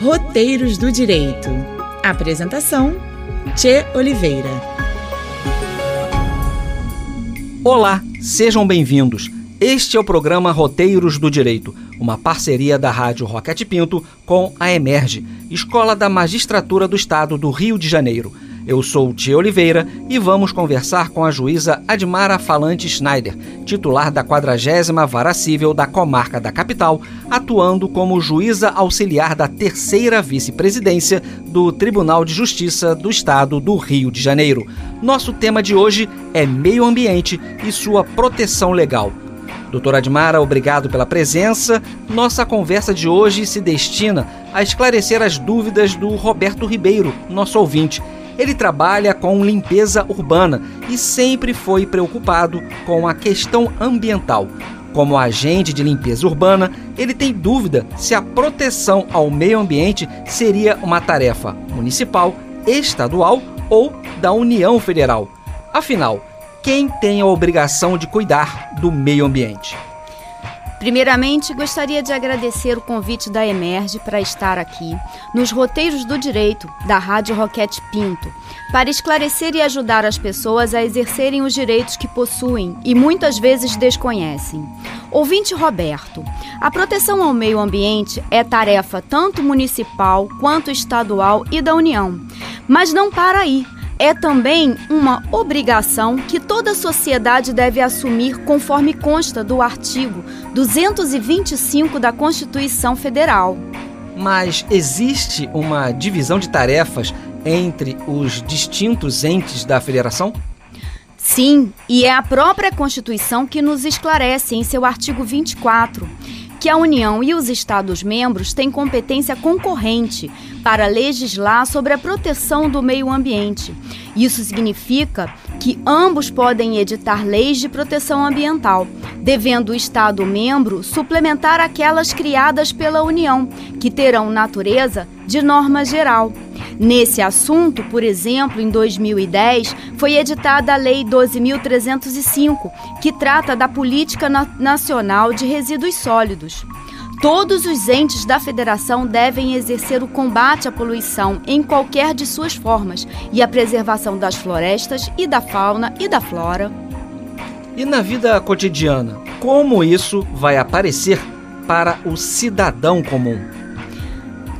Roteiros do Direito. Apresentação: Tchê Oliveira. Olá, sejam bem-vindos. Este é o programa Roteiros do Direito, uma parceria da Rádio Roquete Pinto com a Emerge, Escola da Magistratura do Estado do Rio de Janeiro. Eu sou Tia Oliveira e vamos conversar com a juíza Admara Falante Schneider, titular da 40 Vara Cível da Comarca da Capital, atuando como juíza auxiliar da terceira vice-presidência do Tribunal de Justiça do Estado do Rio de Janeiro. Nosso tema de hoje é meio ambiente e sua proteção legal. Doutora Admara, obrigado pela presença. Nossa conversa de hoje se destina a esclarecer as dúvidas do Roberto Ribeiro, nosso ouvinte ele trabalha com limpeza urbana e sempre foi preocupado com a questão ambiental. Como agente de limpeza urbana, ele tem dúvida se a proteção ao meio ambiente seria uma tarefa municipal, estadual ou da União Federal. Afinal, quem tem a obrigação de cuidar do meio ambiente? Primeiramente, gostaria de agradecer o convite da Emerge para estar aqui, nos Roteiros do Direito, da Rádio Roquete Pinto, para esclarecer e ajudar as pessoas a exercerem os direitos que possuem e muitas vezes desconhecem. Ouvinte Roberto, a proteção ao meio ambiente é tarefa tanto municipal quanto estadual e da União. Mas não para aí é também uma obrigação que toda sociedade deve assumir, conforme consta do artigo 225 da Constituição Federal. Mas existe uma divisão de tarefas entre os distintos entes da federação? Sim, e é a própria Constituição que nos esclarece em seu artigo 24 que a União e os Estados-membros têm competência concorrente para legislar sobre a proteção do meio ambiente. Isso significa que ambos podem editar leis de proteção ambiental, devendo o Estado-membro suplementar aquelas criadas pela União, que terão natureza de norma geral. Nesse assunto, por exemplo, em 2010, foi editada a Lei 12.305, que trata da Política Nacional de Resíduos Sólidos. Todos os entes da federação devem exercer o combate à poluição em qualquer de suas formas e a preservação das florestas e da fauna e da flora. E na vida cotidiana, como isso vai aparecer para o cidadão comum?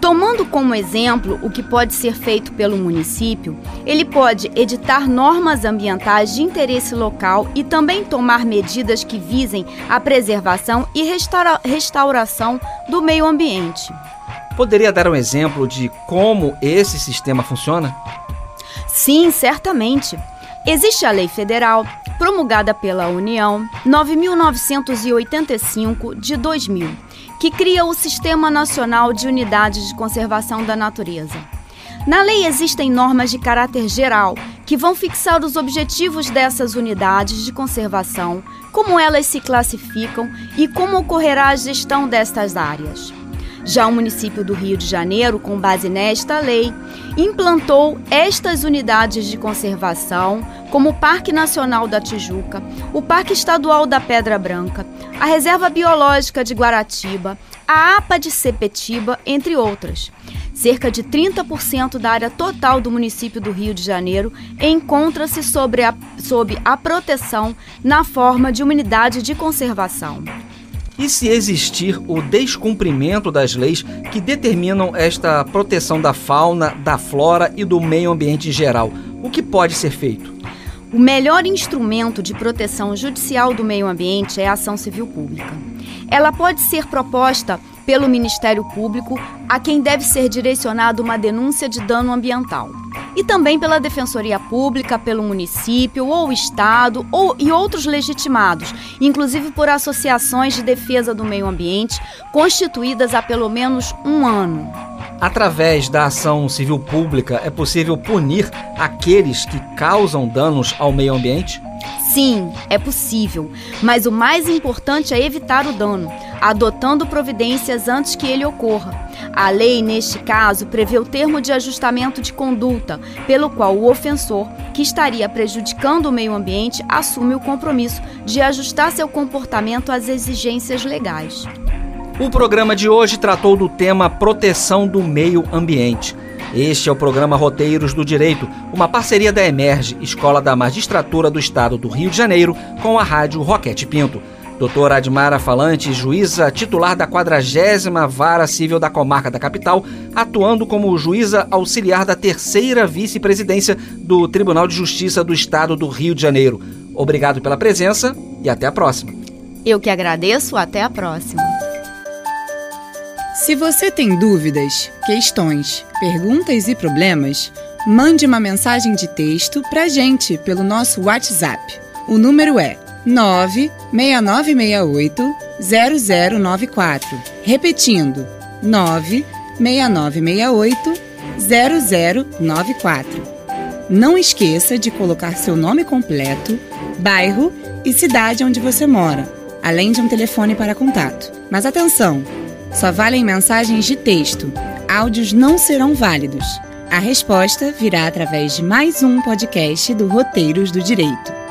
Tomando como exemplo o que pode ser feito pelo município, ele pode editar normas ambientais de interesse local e também tomar medidas que visem a preservação e restaura restauração do meio ambiente. Poderia dar um exemplo de como esse sistema funciona? Sim, certamente. Existe a Lei Federal, promulgada pela União, 9.985 de 2000 que cria o Sistema Nacional de Unidades de Conservação da Natureza. Na lei existem normas de caráter geral que vão fixar os objetivos dessas unidades de conservação, como elas se classificam e como ocorrerá a gestão destas áreas. Já o município do Rio de Janeiro, com base nesta lei, implantou estas unidades de conservação, como o Parque Nacional da Tijuca, o Parque Estadual da Pedra Branca, a Reserva Biológica de Guaratiba, a APA de Sepetiba, entre outras. Cerca de 30% da área total do município do Rio de Janeiro encontra-se sob a, sob a proteção na forma de uma unidade de conservação. E se existir o descumprimento das leis que determinam esta proteção da fauna, da flora e do meio ambiente em geral, o que pode ser feito? O melhor instrumento de proteção judicial do meio ambiente é a ação civil pública. Ela pode ser proposta pelo Ministério Público, a quem deve ser direcionada uma denúncia de dano ambiental. E também pela Defensoria Pública, pelo município ou Estado ou, e outros legitimados, inclusive por associações de defesa do meio ambiente constituídas há pelo menos um ano. Através da ação civil pública, é possível punir aqueles que causam danos ao meio ambiente? Sim, é possível, mas o mais importante é evitar o dano, adotando providências antes que ele ocorra. A lei, neste caso, prevê o termo de ajustamento de conduta, pelo qual o ofensor, que estaria prejudicando o meio ambiente, assume o compromisso de ajustar seu comportamento às exigências legais. O programa de hoje tratou do tema proteção do meio ambiente. Este é o programa Roteiros do Direito, uma parceria da Emerge, Escola da Magistratura do Estado do Rio de Janeiro, com a Rádio Roquete Pinto. Doutora Admara Falante, juíza titular da 40 Vara Civil da Comarca da Capital, atuando como juíza auxiliar da terceira vice-presidência do Tribunal de Justiça do Estado do Rio de Janeiro. Obrigado pela presença e até a próxima. Eu que agradeço, até a próxima. Se você tem dúvidas, questões, perguntas e problemas, mande uma mensagem de texto para a gente pelo nosso WhatsApp. O número é 96968 0094. Repetindo, 96968 0094. Não esqueça de colocar seu nome completo, bairro e cidade onde você mora, além de um telefone para contato. Mas atenção! Só valem mensagens de texto. Áudios não serão válidos. A resposta virá através de mais um podcast do Roteiros do Direito.